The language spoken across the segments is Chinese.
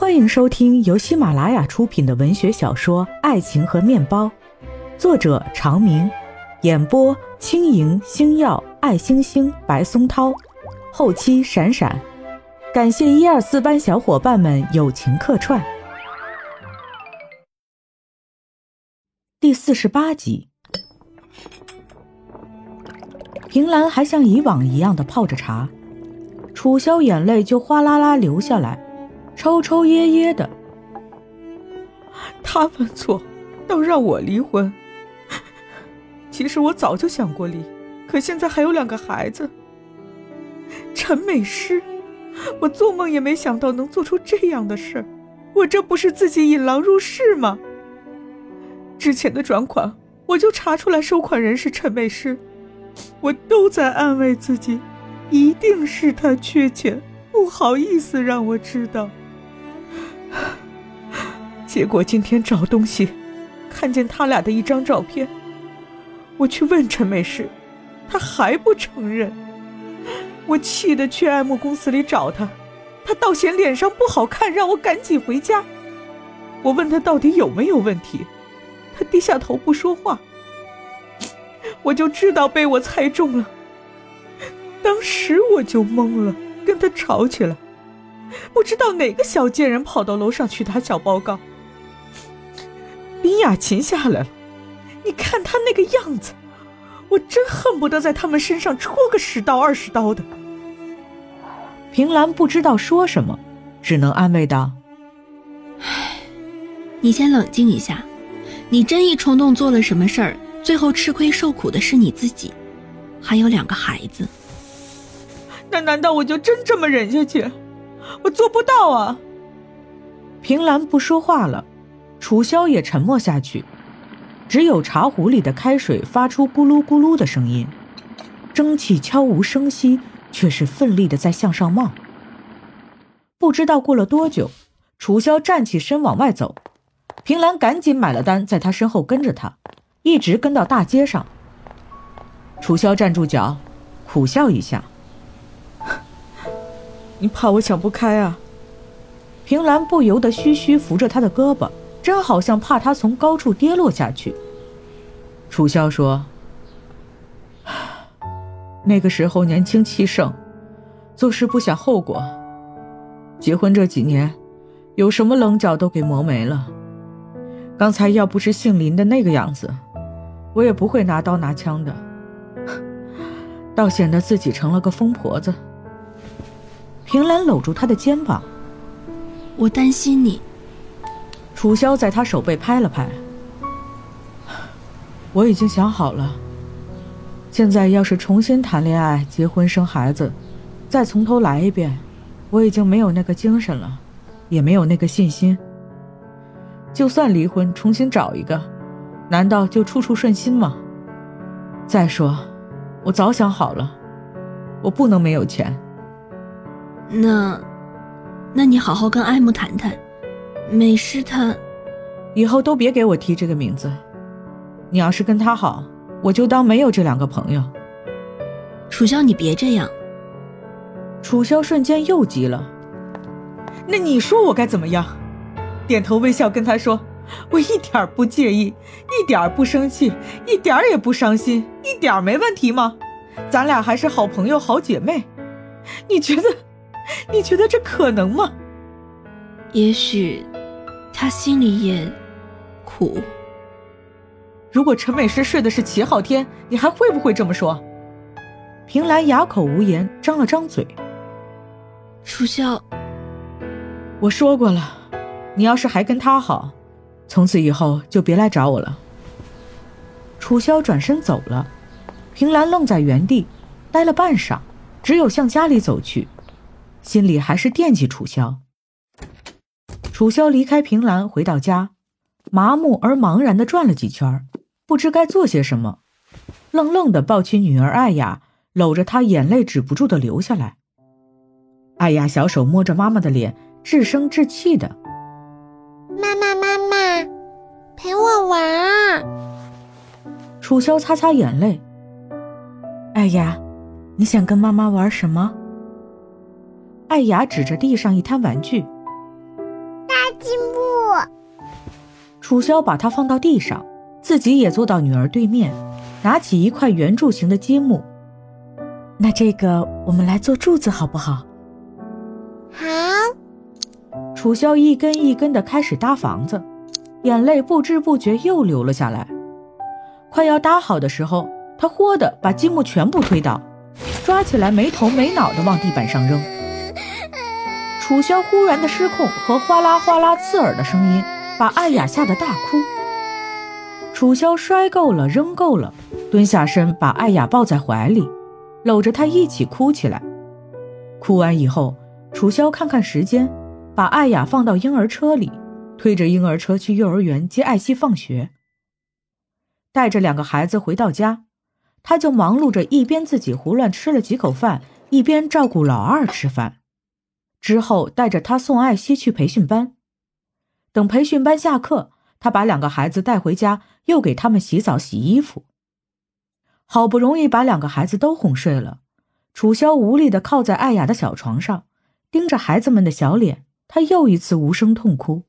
欢迎收听由喜马拉雅出品的文学小说《爱情和面包》，作者长明，演播轻盈、星耀、爱星星、白松涛，后期闪闪，感谢一二四班小伙伴们友情客串。第四十八集，平兰还像以往一样的泡着茶，楚萧眼泪就哗啦啦流下来。抽抽噎噎的，他犯错，倒让我离婚。其实我早就想过离，可现在还有两个孩子。陈美诗，我做梦也没想到能做出这样的事儿，我这不是自己引狼入室吗？之前的转款，我就查出来收款人是陈美诗，我都在安慰自己，一定是他缺钱，不好意思让我知道。结果今天找东西，看见他俩的一张照片，我去问陈美诗，他还不承认。我气得去爱慕公司里找他，他倒嫌脸上不好看，让我赶紧回家。我问他到底有没有问题，他低下头不说话。我就知道被我猜中了，当时我就懵了，跟他吵起来。不知道哪个小贱人跑到楼上去打小报告。林雅琴下来了，你看她那个样子，我真恨不得在他们身上戳个十刀二十刀的。平兰不知道说什么，只能安慰道：“唉，你先冷静一下，你真一冲动做了什么事儿，最后吃亏受苦的是你自己，还有两个孩子。那难道我就真这么忍下去？”我做不到啊！平兰不说话了，楚萧也沉默下去，只有茶壶里的开水发出咕噜咕噜的声音，蒸汽悄无声息，却是奋力的在向上冒。不知道过了多久，楚萧站起身往外走，平兰赶紧买了单，在他身后跟着他，一直跟到大街上。楚萧站住脚，苦笑一下。你怕我想不开啊？平兰不由得虚虚扶着他的胳膊，真好像怕他从高处跌落下去。楚萧说：“那个时候年轻气盛，做事不想后果。结婚这几年，有什么棱角都给磨没了。刚才要不是姓林的那个样子，我也不会拿刀拿枪的，倒显得自己成了个疯婆子。”平兰搂住他的肩膀，我担心你。楚萧在他手背拍了拍，我已经想好了。现在要是重新谈恋爱、结婚、生孩子，再从头来一遍，我已经没有那个精神了，也没有那个信心。就算离婚，重新找一个，难道就处处顺心吗？再说，我早想好了，我不能没有钱。那，那你好好跟艾木谈谈，美诗她，以后都别给我提这个名字。你要是跟他好，我就当没有这两个朋友。楚萧，你别这样。楚萧瞬间又急了，那你说我该怎么样？点头微笑跟他说，我一点不介意，一点不生气，一点也不伤心，一点没问题吗？咱俩还是好朋友、好姐妹，你觉得？你觉得这可能吗？也许，他心里也苦。如果陈美诗睡的是齐昊天，你还会不会这么说？平兰哑口无言，张了张嘴。楚萧，我说过了，你要是还跟他好，从此以后就别来找我了。楚萧转身走了，平兰愣在原地，待了半晌，只有向家里走去。心里还是惦记楚萧。楚萧离开平兰，回到家，麻木而茫然地转了几圈，不知该做些什么，愣愣地抱起女儿艾雅，搂着她，眼泪止不住地流下来。艾雅小手摸着妈妈的脸，稚声稚气的：“妈妈，妈妈，陪我玩。”楚萧擦擦眼泪：“艾雅，你想跟妈妈玩什么？”艾雅指着地上一摊玩具：“楚萧把她放到地上，自己也坐到女儿对面，拿起一块圆柱形的积木。那这个我们来做柱子好不好？好。楚萧一根一根的开始搭房子，眼泪不知不觉又流了下来。快要搭好的时候，他豁的把积木全部推倒，抓起来没头没脑的往地板上扔。楚萧忽然的失控和哗啦哗啦刺耳的声音，把艾雅吓得大哭。楚萧摔够了，扔够了，蹲下身把艾雅抱在怀里，搂着她一起哭起来。哭完以后，楚萧看看时间。把艾雅放到婴儿车里，推着婴儿车去幼儿园接艾希放学。带着两个孩子回到家，他就忙碌着，一边自己胡乱吃了几口饭，一边照顾老二吃饭。之后带着他送艾希去培训班。等培训班下课，他把两个孩子带回家，又给他们洗澡、洗衣服。好不容易把两个孩子都哄睡了，楚萧无力地靠在艾雅的小床上，盯着孩子们的小脸。他又一次无声痛哭。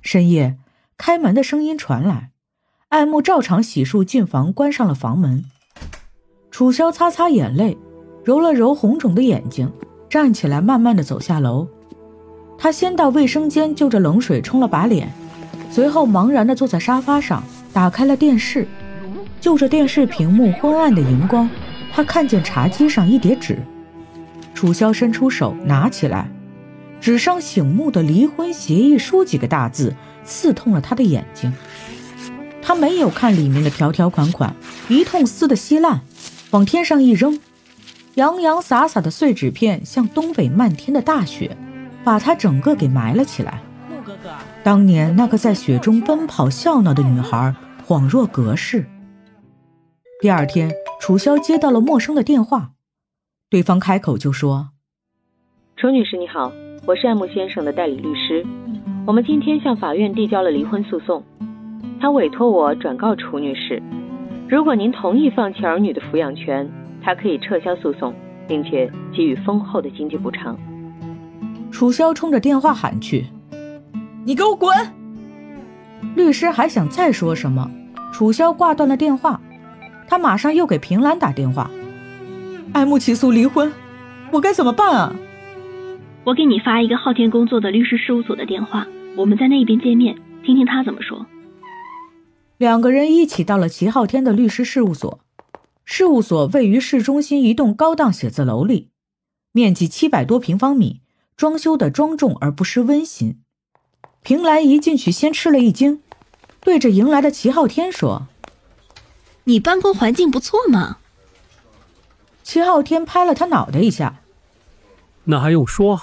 深夜，开门的声音传来，爱慕照常洗漱进房，关上了房门。楚萧擦擦眼泪，揉了揉红肿的眼睛，站起来，慢慢的走下楼。他先到卫生间就着冷水冲了把脸，随后茫然的坐在沙发上，打开了电视。就着电视屏幕昏暗的荧光，他看见茶几上一叠纸。楚萧伸出手拿起来。纸上醒目的离婚协议书几个大字刺痛了他的眼睛，他没有看里面的条条款款，一通撕的稀烂，往天上一扔，洋洋洒洒的碎纸片像东北漫天的大雪，把他整个给埋了起来。木哥哥，当年那个在雪中奔跑笑闹的女孩恍若隔世。第二天，楚萧接到了陌生的电话，对方开口就说：“楚女士，你好。”我是爱慕先生的代理律师，我们今天向法院递交了离婚诉讼，他委托我转告楚女士，如果您同意放弃儿女的抚养权，他可以撤销诉讼，并且给予丰厚的经济补偿。楚萧冲着电话喊去：“你给我滚！”律师还想再说什么，楚萧挂断了电话，他马上又给平兰打电话：“爱慕起诉离婚，我该怎么办啊？”我给你发一个昊天工作的律师事务所的电话，我们在那边见面，听听他怎么说。两个人一起到了齐昊天的律师事务所，事务所位于市中心一栋高档写字楼里，面积七百多平方米，装修的庄重而不失温馨。平兰一进去先吃了一惊，对着迎来的齐昊天说：“你办公环境不错嘛。”齐昊天拍了他脑袋一下：“那还用说？”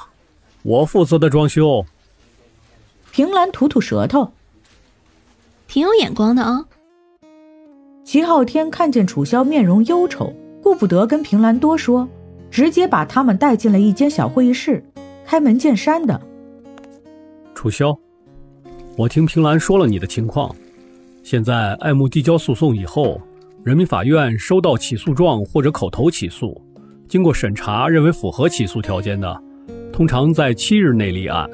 我负责的装修。平兰吐吐舌头，挺有眼光的啊。齐昊天看见楚萧面容忧愁，顾不得跟平兰多说，直接把他们带进了一间小会议室，开门见山的：“楚萧，我听平兰说了你的情况。现在爱慕递交诉讼以后，人民法院收到起诉状或者口头起诉，经过审查认为符合起诉条件的。”通常在七日内立案，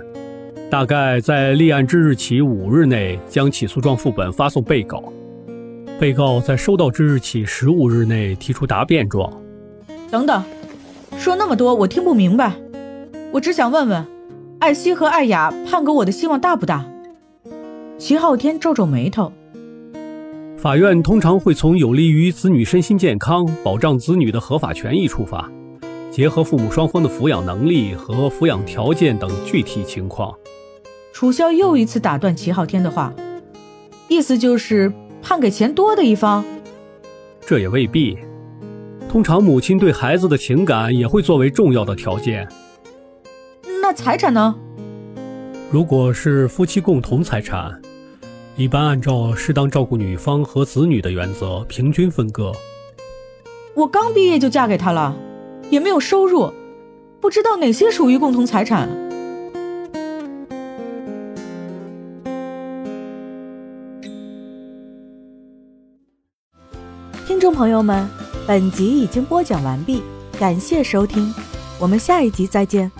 大概在立案之日起五日内将起诉状副本发送被告，被告在收到之日起十五日内提出答辩状。等等，说那么多我听不明白，我只想问问，艾希和艾雅判给我的希望大不大？齐昊天皱皱眉头，法院通常会从有利于子女身心健康、保障子女的合法权益出发。结合父母双方的抚养能力和抚养条件等具体情况，楚萧又一次打断齐昊天的话，意思就是判给钱多的一方。这也未必，通常母亲对孩子的情感也会作为重要的条件。那财产呢？如果是夫妻共同财产，一般按照适当照顾女方和子女的原则平均分割。我刚毕业就嫁给他了。也没有收入，不知道哪些属于共同财产。听众朋友们，本集已经播讲完毕，感谢收听，我们下一集再见。